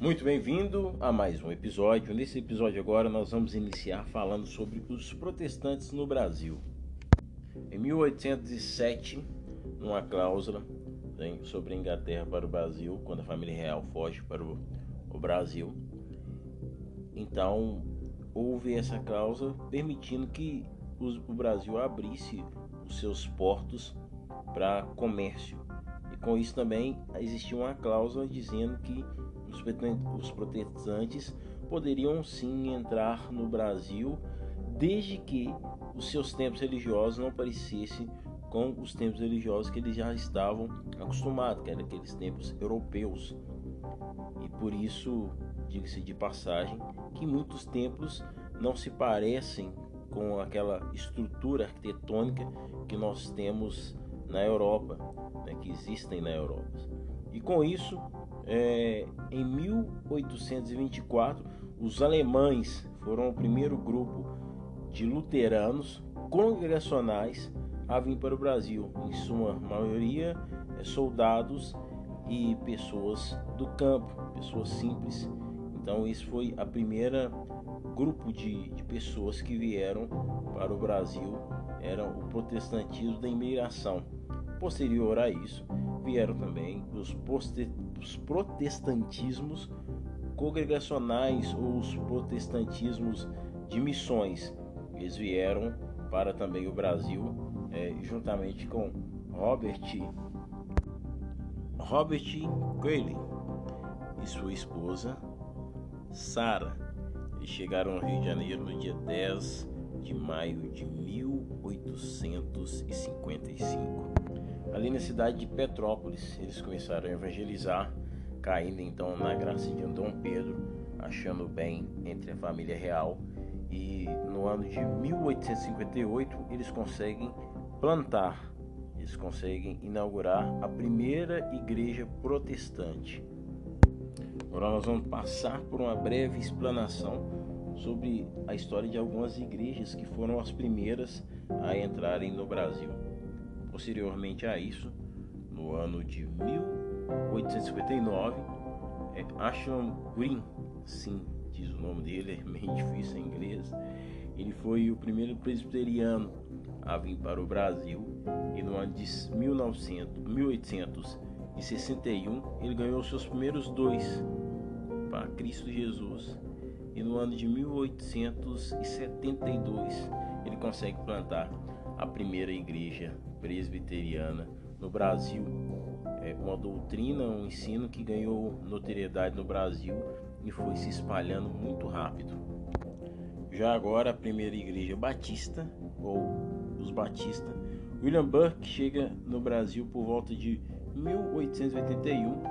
Muito bem-vindo a mais um episódio. Nesse episódio agora nós vamos iniciar falando sobre os protestantes no Brasil. Em 1807, numa cláusula sobre a Inglaterra para o Brasil, quando a família real foge para o, o Brasil, então houve essa cláusula permitindo que os, o Brasil abrisse os seus portos para comércio. E com isso também existia uma cláusula dizendo que os protestantes poderiam sim entrar no Brasil desde que os seus tempos religiosos não parecessem com os tempos religiosos que eles já estavam acostumados, que eram aqueles tempos europeus. E por isso, diga-se de passagem, que muitos templos não se parecem com aquela estrutura arquitetônica que nós temos na Europa, né, que existem na Europa. E com isso, é, em 1824, os alemães foram o primeiro grupo de luteranos congregacionais a vir para o Brasil, em sua maioria é, soldados e pessoas do campo, pessoas simples. Então, isso foi a primeira grupo de, de pessoas que vieram para o Brasil, era o protestantismo da imigração. Posterior a isso, vieram também os, os protestantismos congregacionais ou os protestantismos de missões. Eles vieram para também o Brasil, é, juntamente com Robert Robert Cayley e sua esposa Sara. Eles chegaram ao Rio de Janeiro no dia 10 de maio de 1855 ali na cidade de Petrópolis. Eles começaram a evangelizar, caindo então na graça de Dom Pedro, achando bem entre a família real. E no ano de 1858 eles conseguem plantar, eles conseguem inaugurar a primeira igreja protestante. Agora nós vamos passar por uma breve explanação sobre a história de algumas igrejas que foram as primeiras a entrarem no Brasil. Posteriormente a isso, no ano de 1859, é Ashland Green, sim, diz o nome dele, é meio difícil em inglês. Ele foi o primeiro presbiteriano a vir para o Brasil e no ano de 1900, 1861 ele ganhou seus primeiros dois para Cristo Jesus e no ano de 1872 ele consegue plantar a primeira igreja presbiteriana no Brasil. É uma doutrina, um ensino que ganhou notoriedade no Brasil e foi se espalhando muito rápido. Já agora a primeira igreja batista, ou os batistas, William Burke chega no Brasil por volta de 1881,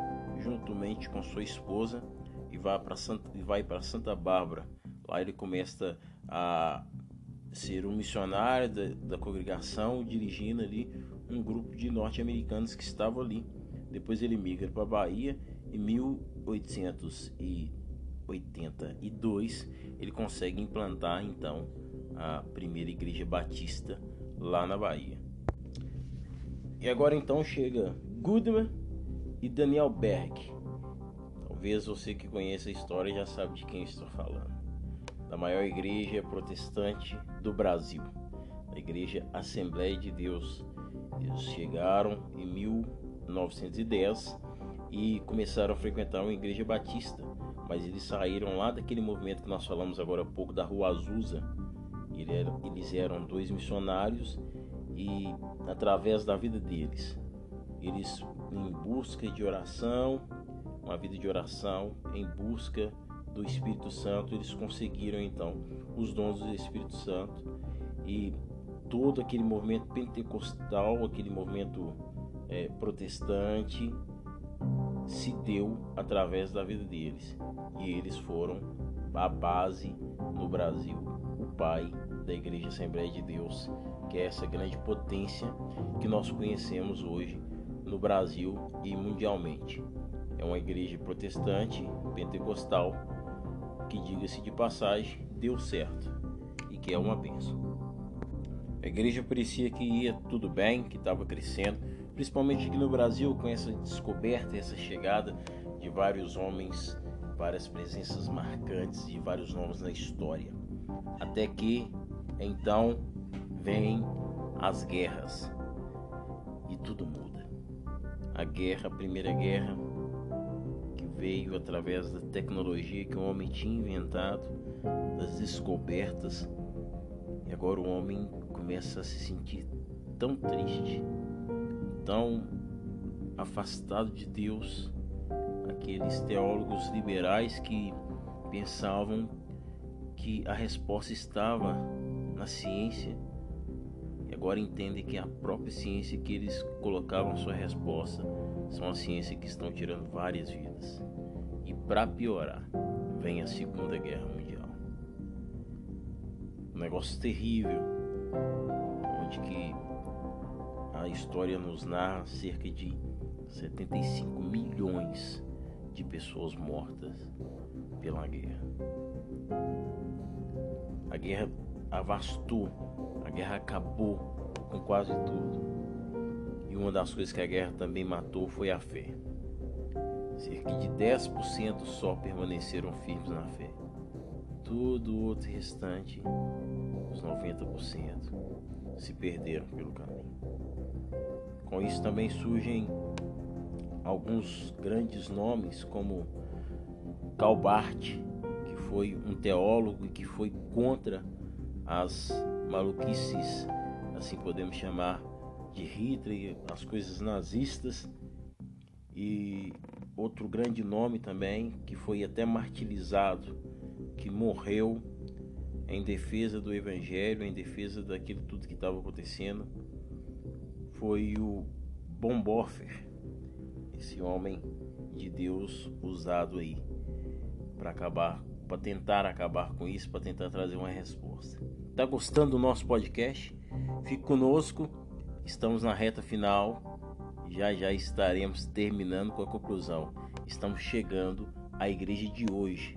juntamente com sua esposa, e vai para Santa, vai Santa Bárbara. Lá ele começa a ser um missionário da, da congregação, dirigindo ali um grupo de norte-americanos que estavam ali. Depois ele migra para a Bahia. Em 1882 ele consegue implantar então a primeira igreja batista lá na Bahia. E agora então chega Goodman e Daniel Berg. Talvez você que conhece a história já sabe de quem estou falando da maior igreja protestante do Brasil, a Igreja Assembleia de Deus. Eles chegaram em 1910 e começaram a frequentar uma igreja batista, mas eles saíram lá daquele movimento que nós falamos agora há pouco da Rua Azusa. Eles eram dois missionários e através da vida deles, eles em busca de oração, uma vida de oração, em busca do Espírito Santo, eles conseguiram então os dons do Espírito Santo e todo aquele movimento pentecostal, aquele movimento é, protestante, se deu através da vida deles e eles foram a base no Brasil, o pai da Igreja Assembleia de Deus, que é essa grande potência que nós conhecemos hoje no Brasil e mundialmente. É uma igreja protestante, pentecostal, que diga-se de passagem, deu certo e que é uma bênção. A igreja parecia que ia tudo bem, que estava crescendo, principalmente aqui no Brasil, com essa descoberta, essa chegada de vários homens várias presenças marcantes de vários nomes na história. Até que então vem as guerras e tudo muda. A guerra, a primeira guerra, veio através da tecnologia que o homem tinha inventado, das descobertas, e agora o homem começa a se sentir tão triste, tão afastado de Deus, aqueles teólogos liberais que pensavam que a resposta estava na ciência e agora entendem que a própria ciência que eles colocavam sua resposta são a ciência que estão tirando várias vidas. E para piorar, vem a Segunda Guerra Mundial. Um negócio terrível, onde que a história nos narra cerca de 75 milhões de pessoas mortas pela guerra. A guerra avastou, a guerra acabou com quase tudo. E uma das coisas que a guerra também matou foi a fé. Cerca de 10% só permaneceram firmes na fé. Todo o outro restante, os 90%, se perderam pelo caminho. Com isso também surgem alguns grandes nomes como Calbart, que foi um teólogo e que foi contra as maluquices, assim podemos chamar, de Hitler, as coisas nazistas, e outro grande nome também, que foi até martirizado, que morreu em defesa do Evangelho, em defesa daquilo tudo que estava acontecendo, foi o Bonhoeffer, esse homem de Deus usado aí para acabar, para tentar acabar com isso, para tentar trazer uma resposta. Tá gostando do nosso podcast? Fique conosco. Estamos na reta final. Já já estaremos terminando com a conclusão. Estamos chegando à igreja de hoje.